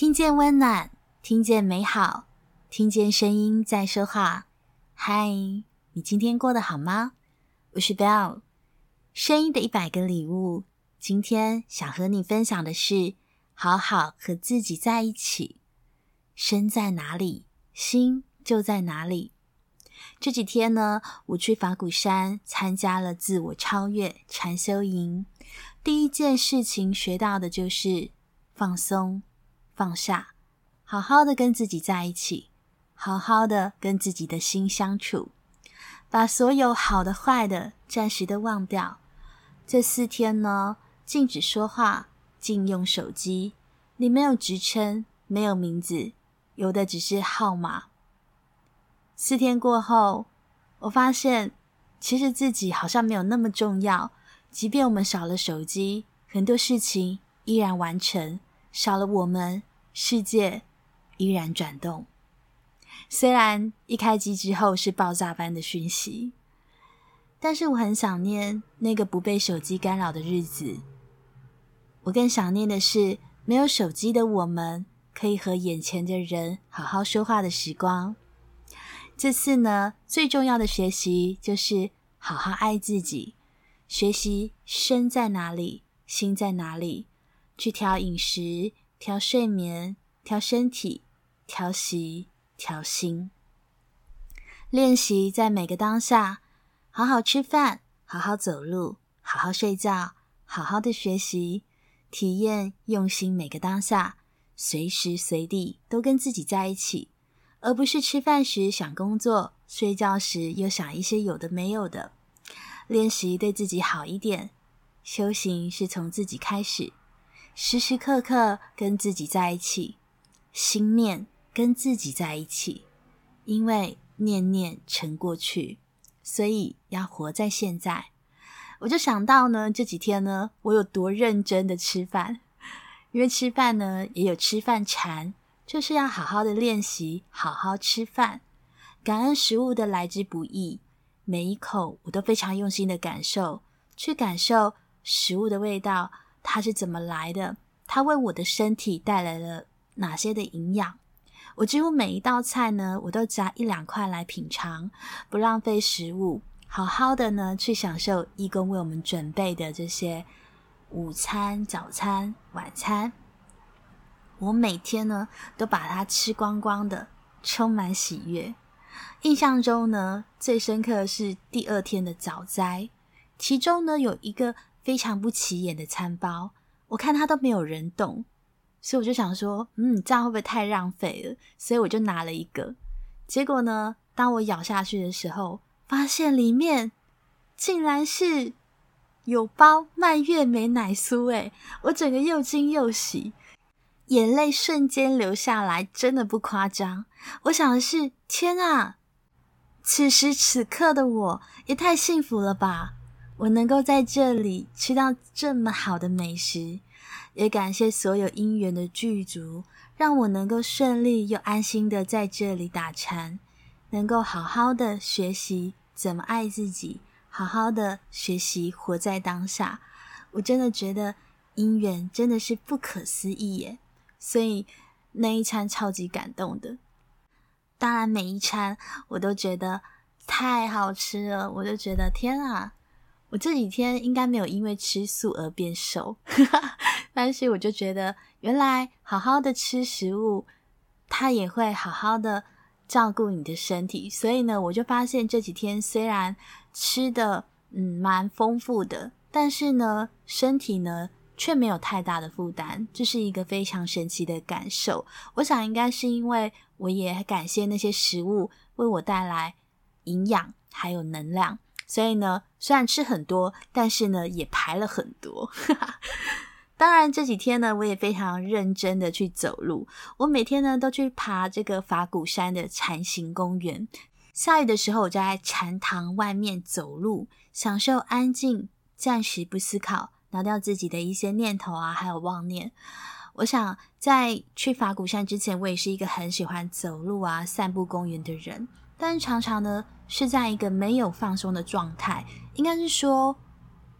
听见温暖，听见美好，听见声音在说话。嗨，你今天过得好吗？我是 Bell 声音的一百个礼物。今天想和你分享的是，好好和自己在一起。身在哪里，心就在哪里。这几天呢，我去法鼓山参加了自我超越禅修营。第一件事情学到的就是放松。放下，好好的跟自己在一起，好好的跟自己的心相处，把所有好的、坏的暂时的忘掉。这四天呢，禁止说话，禁用手机，你没有职称，没有名字，有的只是号码。四天过后，我发现其实自己好像没有那么重要，即便我们少了手机，很多事情依然完成，少了我们。世界依然转动，虽然一开机之后是爆炸般的讯息，但是我很想念那个不被手机干扰的日子。我更想念的是没有手机的我们，可以和眼前的人好好说话的时光。这次呢，最重要的学习就是好好爱自己，学习身在哪里，心在哪里，去调饮食。调睡眠，调身体，调息，调心。练习在每个当下，好好吃饭，好好走路，好好睡觉，好好的学习，体验用心每个当下，随时随地都跟自己在一起，而不是吃饭时想工作，睡觉时又想一些有的没有的。练习对自己好一点，修行是从自己开始。时时刻刻跟自己在一起，心念跟自己在一起，因为念念成过去，所以要活在现在。我就想到呢，这几天呢，我有多认真的吃饭，因为吃饭呢也有吃饭禅，就是要好好的练习，好好吃饭，感恩食物的来之不易，每一口我都非常用心的感受，去感受食物的味道。它是怎么来的？它为我的身体带来了哪些的营养？我几乎每一道菜呢，我都夹一两块来品尝，不浪费食物，好好的呢去享受义工为我们准备的这些午餐、早餐、晚餐。我每天呢都把它吃光光的，充满喜悦。印象中呢最深刻的是第二天的早斋，其中呢有一个。非常不起眼的餐包，我看它都没有人动，所以我就想说，嗯，这样会不会太浪费了？所以我就拿了一个。结果呢，当我咬下去的时候，发现里面竟然是有包蔓越莓奶酥，诶，我整个又惊又喜，眼泪瞬间流下来，真的不夸张。我想的是，天啊，此时此刻的我也太幸福了吧！我能够在这里吃到这么好的美食，也感谢所有因缘的具足，让我能够顺利又安心的在这里打禅，能够好好的学习怎么爱自己，好好的学习活在当下。我真的觉得因缘真的是不可思议耶，所以那一餐超级感动的。当然每一餐我都觉得太好吃了，我就觉得天啊！我这几天应该没有因为吃素而变瘦，但是我就觉得原来好好的吃食物，它也会好好的照顾你的身体。所以呢，我就发现这几天虽然吃的嗯蛮丰富的，但是呢，身体呢却没有太大的负担，这是一个非常神奇的感受。我想应该是因为我也感谢那些食物为我带来营养还有能量。所以呢，虽然吃很多，但是呢，也排了很多。当然这几天呢，我也非常认真的去走路。我每天呢，都去爬这个法鼓山的禅行公园。下雨的时候，我就在禅堂外面走路，享受安静，暂时不思考，拿掉自己的一些念头啊，还有妄念。我想在去法鼓山之前，我也是一个很喜欢走路啊、散步公园的人。但是常常呢，是在一个没有放松的状态，应该是说，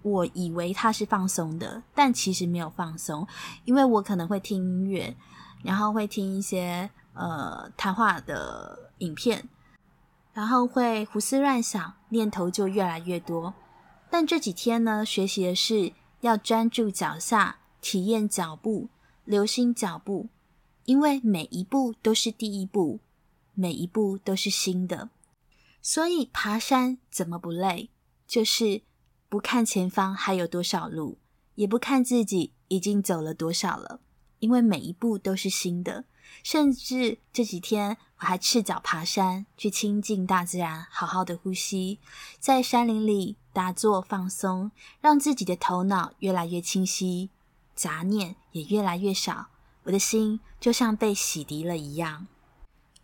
我以为他是放松的，但其实没有放松，因为我可能会听音乐，然后会听一些呃谈话的影片，然后会胡思乱想，念头就越来越多。但这几天呢，学习的是要专注脚下，体验脚步，留心脚步，因为每一步都是第一步，每一步都是新的。所以爬山怎么不累？就是不看前方还有多少路，也不看自己已经走了多少了，因为每一步都是新的。甚至这几天我还赤脚爬山，去亲近大自然，好好的呼吸，在山林里打坐放松，让自己的头脑越来越清晰，杂念也越来越少，我的心就像被洗涤了一样。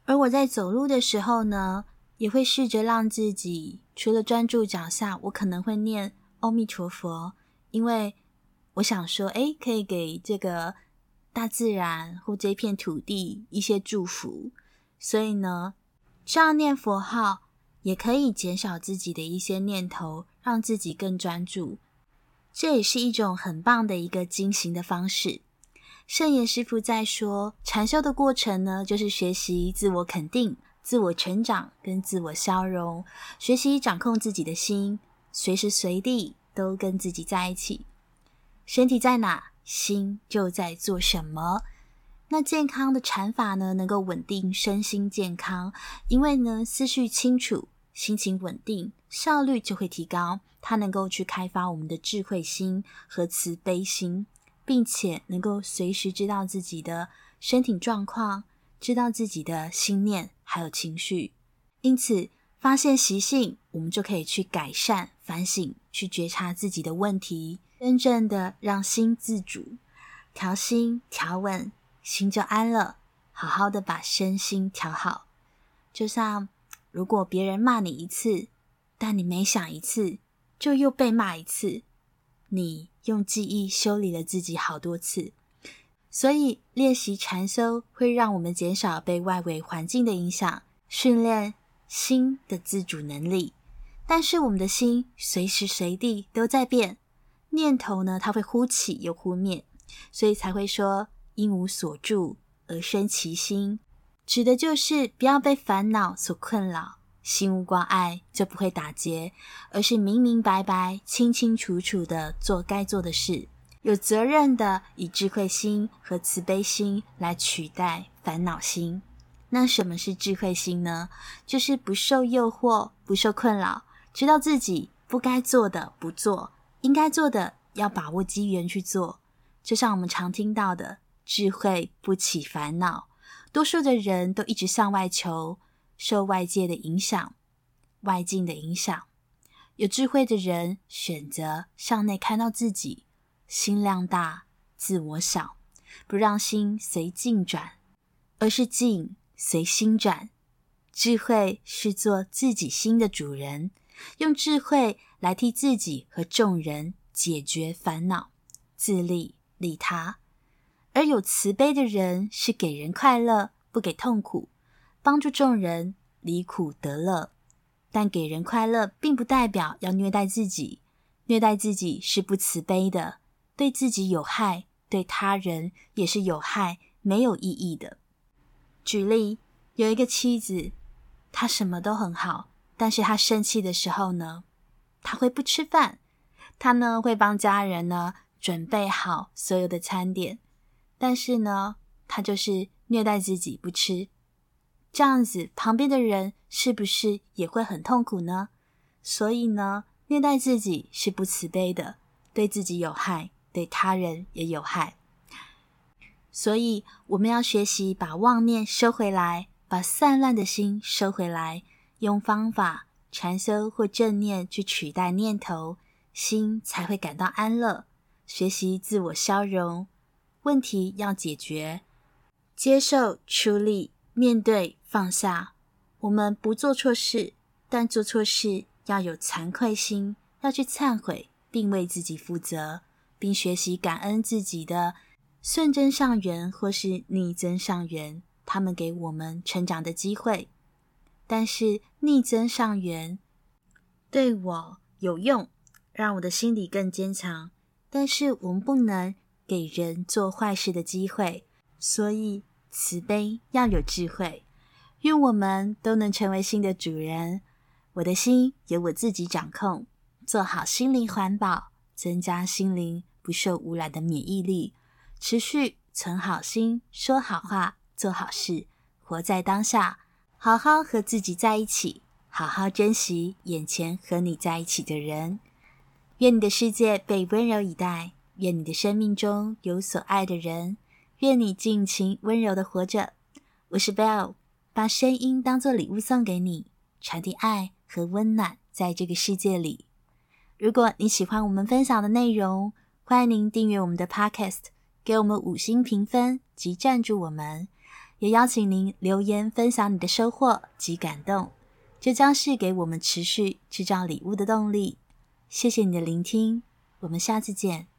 而我在走路的时候呢，也会试着让自己除了专注脚下，我可能会念阿弥陀佛，因为我想说，哎，可以给这个大自然或这片土地一些祝福。所以呢，这样念佛号也可以减少自己的一些念头，让自己更专注。这也是一种很棒的一个进行的方式。圣严师父在说，禅修的过程呢，就是学习自我肯定。自我成长跟自我消融，学习掌控自己的心，随时随地都跟自己在一起。身体在哪，心就在做什么。那健康的禅法呢，能够稳定身心健康，因为呢，思绪清楚，心情稳定，效率就会提高。它能够去开发我们的智慧心和慈悲心，并且能够随时知道自己的身体状况。知道自己的心念还有情绪，因此发现习性，我们就可以去改善、反省，去觉察自己的问题，真正的让心自主，调心调稳，心就安了。好好的把身心调好，就像如果别人骂你一次，但你每想一次，就又被骂一次，你用记忆修理了自己好多次。所以，练习禅修会让我们减少被外围环境的影响，训练心的自主能力。但是，我们的心随时随地都在变，念头呢，它会忽起又忽灭，所以才会说“因无所住而生其心”，指的就是不要被烦恼所困扰，心无挂碍就不会打结，而是明明白白、清清楚楚的做该做的事。有责任的以智慧心和慈悲心来取代烦恼心。那什么是智慧心呢？就是不受诱惑，不受困扰，知道自己不该做的不做，应该做的要把握机缘去做。就像我们常听到的“智慧不起烦恼”，多数的人都一直向外求，受外界的影响、外境的影响。有智慧的人选择向内看到自己。心量大，自我小，不让心随境转，而是境随心转。智慧是做自己心的主人，用智慧来替自己和众人解决烦恼，自利利他。而有慈悲的人是给人快乐，不给痛苦，帮助众人离苦得乐。但给人快乐，并不代表要虐待自己，虐待自己是不慈悲的。对自己有害，对他人也是有害、没有意义的。举例，有一个妻子，她什么都很好，但是她生气的时候呢，她会不吃饭，她呢会帮家人呢准备好所有的餐点，但是呢，她就是虐待自己不吃，这样子旁边的人是不是也会很痛苦呢？所以呢，虐待自己是不慈悲的，对自己有害。对他人也有害，所以我们要学习把妄念收回来，把散乱的心收回来，用方法禅修或正念去取代念头，心才会感到安乐。学习自我消融，问题要解决，接受、处理、面对、放下。我们不做错事，但做错事要有惭愧心，要去忏悔，并为自己负责。并学习感恩自己的顺增上缘或是逆增上缘，他们给我们成长的机会。但是逆增上缘对我有用，让我的心理更坚强。但是我们不能给人做坏事的机会，所以慈悲要有智慧。愿我们都能成为心的主人。我的心由我自己掌控，做好心灵环保，增加心灵不受污染的免疫力，持续存好心，说好话，做好事，活在当下，好好和自己在一起，好好珍惜眼前和你在一起的人。愿你的世界被温柔以待，愿你的生命中有所爱的人，愿你尽情温柔的活着。我是 Bell，把声音当做礼物送给你，传递爱和温暖在这个世界里。如果你喜欢我们分享的内容，欢迎您订阅我们的 Podcast，给我们五星评分及赞助我们，也邀请您留言分享你的收获及感动，这将是给我们持续制造礼物的动力。谢谢你的聆听，我们下次见。